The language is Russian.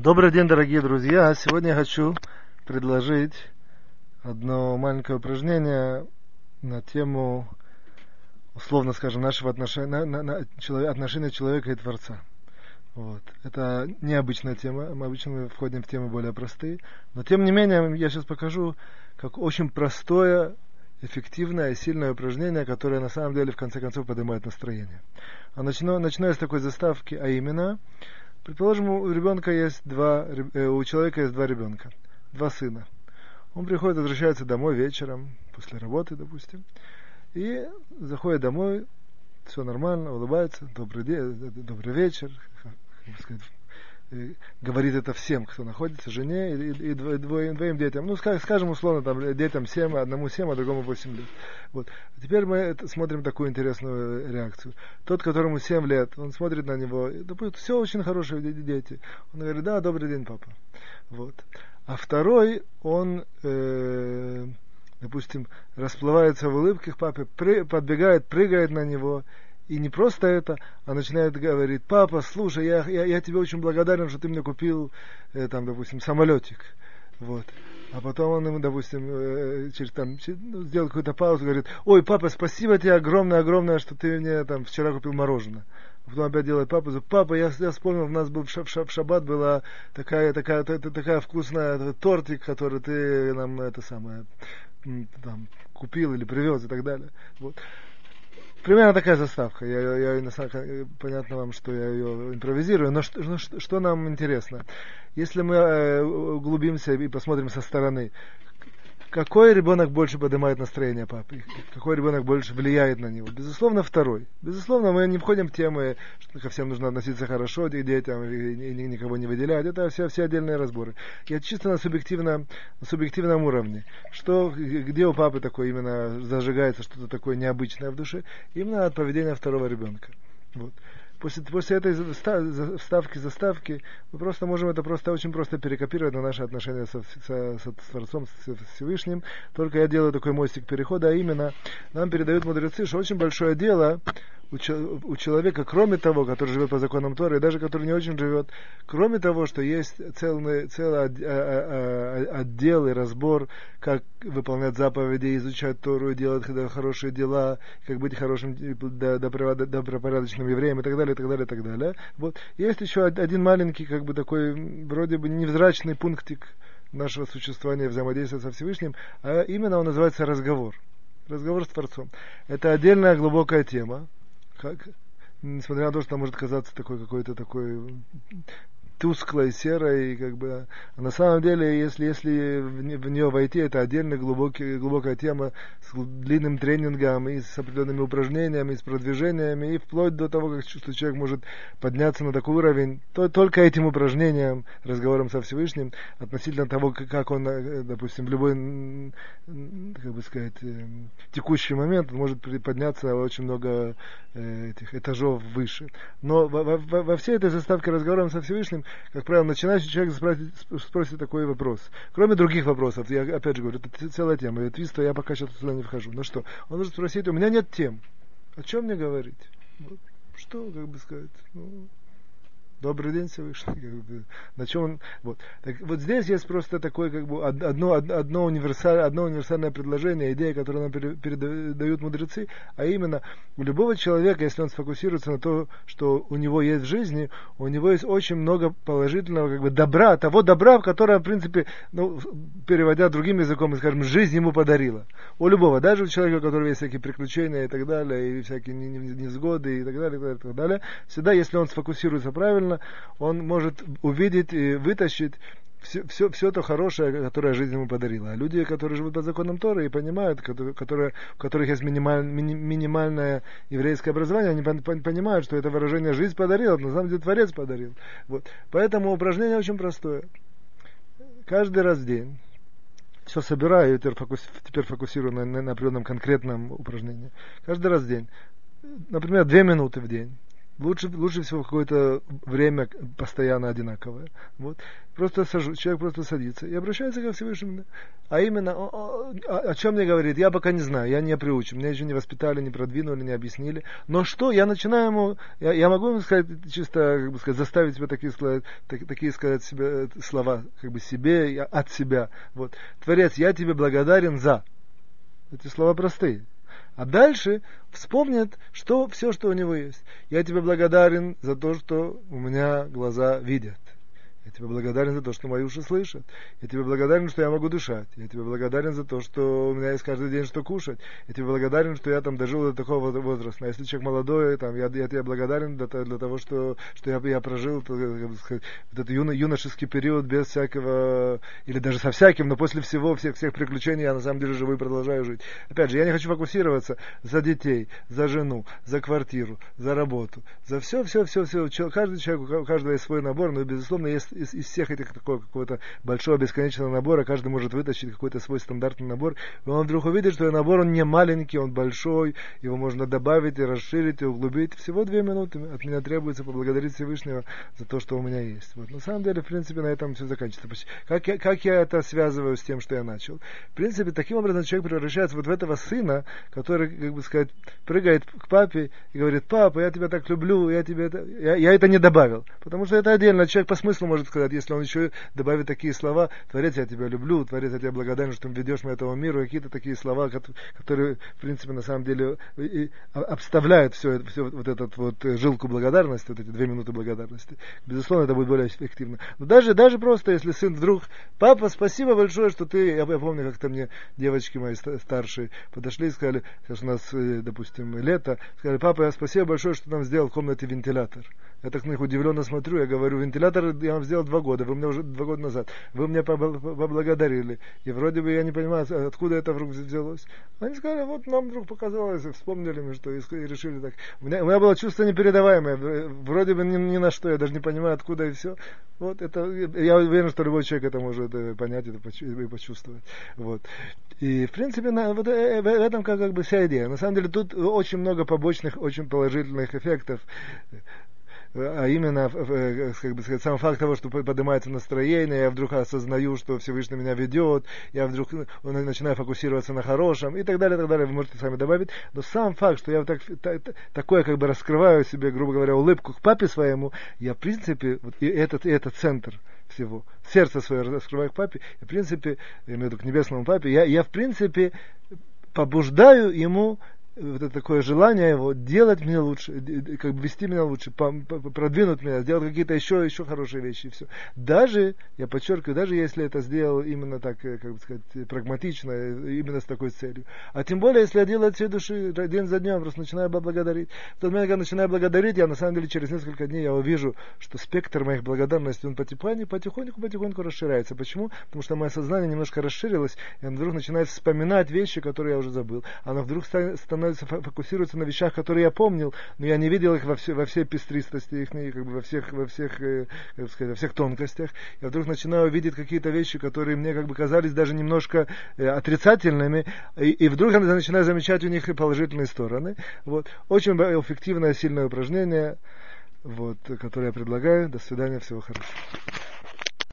Добрый день, дорогие друзья. Сегодня я хочу предложить одно маленькое упражнение на тему, условно скажем, нашего отношения, отношения человека и Творца. Вот. Это необычная тема. Мы обычно входим в темы более простые. Но тем не менее, я сейчас покажу, как очень простое, эффективное, сильное упражнение, которое на самом деле в конце концов поднимает настроение. А начну, начну с такой заставки, а именно, Предположим, у ребенка есть два, э, у человека есть два ребенка, два сына. Он приходит, возвращается домой вечером, после работы, допустим, и заходит домой, все нормально, улыбается, добрый день, добрый вечер, как сказать, говорит это всем, кто находится, жене и, и, и двоим, двоим детям. Ну, скажем, условно, там, детям 7, одному 7, а другому 8 лет. Вот. А теперь мы смотрим такую интересную реакцию. Тот, которому 7 лет, он смотрит на него, допустим, все очень хорошие дети. Он говорит, да, добрый день, папа. Вот. А второй, он, э, допустим, расплывается в улыбке к папе, пры, подбегает, прыгает на него и не просто это, а начинает говорить, папа, слушай, я, я, я тебе очень благодарен, что ты мне купил, э, там, допустим, самолетик. Вот. А потом он ему, допустим, э, через, там, ну, сделал какую-то паузу, говорит, ой, папа, спасибо тебе огромное-огромное, что ты мне там вчера купил мороженое. А потом опять делает папа, папа, я, я вспомнил, у нас был в, шаб, в шаббат была такая, такая, такая, такая вкусная тортик, который ты нам это самое там, купил или привез и так далее. Вот. Примерно такая заставка. Я, я, я, понятно вам, что я ее импровизирую, но что, ну, что, что нам интересно? Если мы э, углубимся и посмотрим со стороны, какой ребенок больше поднимает настроение папы? Какой ребенок больше влияет на него? Безусловно, второй. Безусловно, мы не входим в темы, что ко всем нужно относиться хорошо, к детям, и, никого не выделять. Это все, все отдельные разборы. Я чисто на, субъективном, на субъективном уровне. Что, где у папы такое именно зажигается что-то такое необычное в душе? Именно от поведения второго ребенка. Вот после, после этой вставки, заставки, мы просто можем это просто очень просто перекопировать на наши отношения со, со, со Творцом, с Всевышним. Только я делаю такой мостик перехода, а именно нам передают мудрецы, что очень большое дело у, человека, кроме того, который живет по законам Торы, и даже который не очень живет, кроме того, что есть целый, целый а, а, а, отдел и разбор, как выполнять заповеди, изучать Тору, делать хорошие дела, как быть хорошим, добропорядочным евреем и так далее, и так далее, и так далее. Вот. Есть еще один маленький, как бы такой, вроде бы невзрачный пунктик нашего существования, взаимодействия со Всевышним, а именно он называется разговор. Разговор с Творцом. Это отдельная глубокая тема, как, несмотря на то, что она может казаться такой какой-то такой тусклой, серой, как бы. А на самом деле, если, если в, нее войти, это отдельная глубокий, глубокая тема с длинным тренингом и с определенными упражнениями, и с продвижениями, и вплоть до того, как что человек может подняться на такой уровень, то только этим упражнением, разговором со Всевышним, относительно того, как он, э, допустим, в любой, как бы сказать, э, текущий момент, может подняться очень много э, этих этажов выше. Но во, во, во всей этой заставке разговором со Всевышним как правило, начинающий человек спросит, спросит такой вопрос. Кроме других вопросов, я опять же говорю, это целая тема. И твиста я пока что туда не вхожу. Ну что, он может спросить, у меня нет тем. О чем мне говорить? Вот, что, как бы сказать? Ну, Добрый день, Всевышний. Как на чем он, вот. Так, вот здесь есть просто такое, как бы, одно, одно, универсаль, одно универсальное предложение, идея, которую нам передают мудрецы, а именно, у любого человека, если он сфокусируется на то, что у него есть в жизни, у него есть очень много положительного, как бы, добра, того добра, которое, в принципе, ну, переводя другим языком, скажем, жизнь ему подарила. У любого, даже у человека, у которого есть всякие приключения и так далее, и всякие невзгоды и так далее, и так далее, и так далее всегда, если он сфокусируется правильно, правильно, он может увидеть и вытащить все, все, все то хорошее, которое жизнь ему подарила. А люди, которые живут по законам Торы и понимают, которые, у которых есть минималь, мини, минимальное еврейское образование, они понимают, что это выражение «жизнь подарила», на самом деле Творец подарил. Вот. Поэтому упражнение очень простое. Каждый раз в день все собираю, теперь, фокус, теперь фокусирую на, на, определенном конкретном упражнении. Каждый раз в день. Например, две минуты в день лучше, лучше всего какое-то время постоянно одинаковое. Вот. Просто сажу, человек просто садится и обращается ко Всевышнему. А именно, о, о, о чем мне говорит, я пока не знаю, я не приучен, меня еще не воспитали, не продвинули, не объяснили. Но что, я начинаю ему, я, я могу ему сказать, чисто, как бы сказать, заставить себя такие, так, такие сказать себе, слова, как бы себе, от себя. Вот. Творец, я тебе благодарен за. Эти слова простые. А дальше вспомнит, что все, что у него есть. Я тебе благодарен за то, что у меня глаза видят. Я тебе благодарен за то, что мои уши слышат. Я тебе благодарен, что я могу дышать. Я тебе благодарен за то, что у меня есть каждый день что кушать. Я тебе благодарен, что я там дожил до такого возраста. А если человек молодой, там, я, я тебе благодарен для, того, что, что я, я прожил вот этот юно, юношеский период без всякого, или даже со всяким, но после всего, всех, всех приключений я на самом деле живу и продолжаю жить. Опять же, я не хочу фокусироваться за детей, за жену, за квартиру, за работу, за все, все, все, все. Каждый человек, у каждого есть свой набор, но, безусловно, есть из, из всех этих такого какого-то большого бесконечного набора, каждый может вытащить какой-то свой стандартный набор, и он вдруг увидит, что набор он не маленький, он большой, его можно добавить и расширить, и углубить. Всего две минуты от меня требуется поблагодарить Всевышнего за то, что у меня есть. Вот. На самом деле, в принципе, на этом все заканчивается. Как я, как я это связываю с тем, что я начал? В принципе, таким образом человек превращается вот в этого сына, который, как бы сказать, прыгает к папе и говорит, папа, я тебя так люблю, я тебе это... Я, я это не добавил. Потому что это отдельно. Человек по смыслу может сказать, если он еще добавит такие слова, Творец, я тебя люблю, Творец, я тебе благодарен, что ты ведешь меня этому миру, какие-то такие слова, которые, в принципе, на самом деле обставляют все, все вот этот вот жилку благодарности, вот эти две минуты благодарности. Безусловно, это будет более эффективно. Но даже, даже просто, если сын вдруг, папа, спасибо большое, что ты, я, я помню, как-то мне девочки мои старшие подошли и сказали, сейчас у нас, э, допустим, лето, сказали, папа, спасибо большое, что нам сделал в комнате вентилятор. Я так на них удивленно смотрю, я говорю, вентилятор я вам сделал два года, вы мне уже два года назад, вы меня поблагодарили. И вроде бы я не понимаю, откуда это вдруг взялось. Они сказали, вот нам вдруг показалось, вспомнили мы, что и решили так. У меня, у меня было чувство непередаваемое, вроде бы ни, ни на что, я даже не понимаю, откуда и все. Вот это, я уверен, что любой человек это может э, понять это и почувствовать. Вот. И, в принципе, на, вот, э, в этом как, как бы вся идея. На самом деле, тут очень много побочных, очень положительных эффектов а именно э, как бы сказать, сам факт того, что поднимается настроение, я вдруг осознаю, что Всевышний меня ведет, я вдруг ну, начинаю фокусироваться на хорошем и так далее, и так далее, вы можете сами добавить, но сам факт, что я так, так, такое как бы раскрываю себе, грубо говоря, улыбку к папе своему, я в принципе, вот и этот, и этот центр всего, сердце свое раскрываю к папе, и, в принципе, я имею в виду к небесному папе, я, я в принципе побуждаю ему вот это такое желание его делать меня лучше, как бы вести меня лучше, продвинуть меня, сделать какие-то еще, еще хорошие вещи и все. Даже, я подчеркиваю, даже если это сделал именно так, э, как бы сказать, прагматично, э, именно с такой целью. А тем более, если я делаю от всей души, день за днем, просто начинаю благодарить. В тот момент, когда начинаю благодарить, я на самом деле через несколько дней я увижу, что спектр моих благодарностей, он потихоньку, потихоньку, потихоньку расширяется. Почему? Потому что мое сознание немножко расширилось, и он вдруг начинает вспоминать вещи, которые я уже забыл. Оно вдруг становится становится, фокусируется на вещах, которые я помнил, но я не видел их во, все, во всей пестристости их, как бы во всех, во всех, э, как сказать, во всех тонкостях. Я вдруг начинаю видеть какие-то вещи, которые мне как бы казались даже немножко э, отрицательными, и, и вдруг я начинаю замечать у них положительные стороны. Вот. Очень эффективное, сильное упражнение, вот, которое я предлагаю. До свидания, всего хорошего.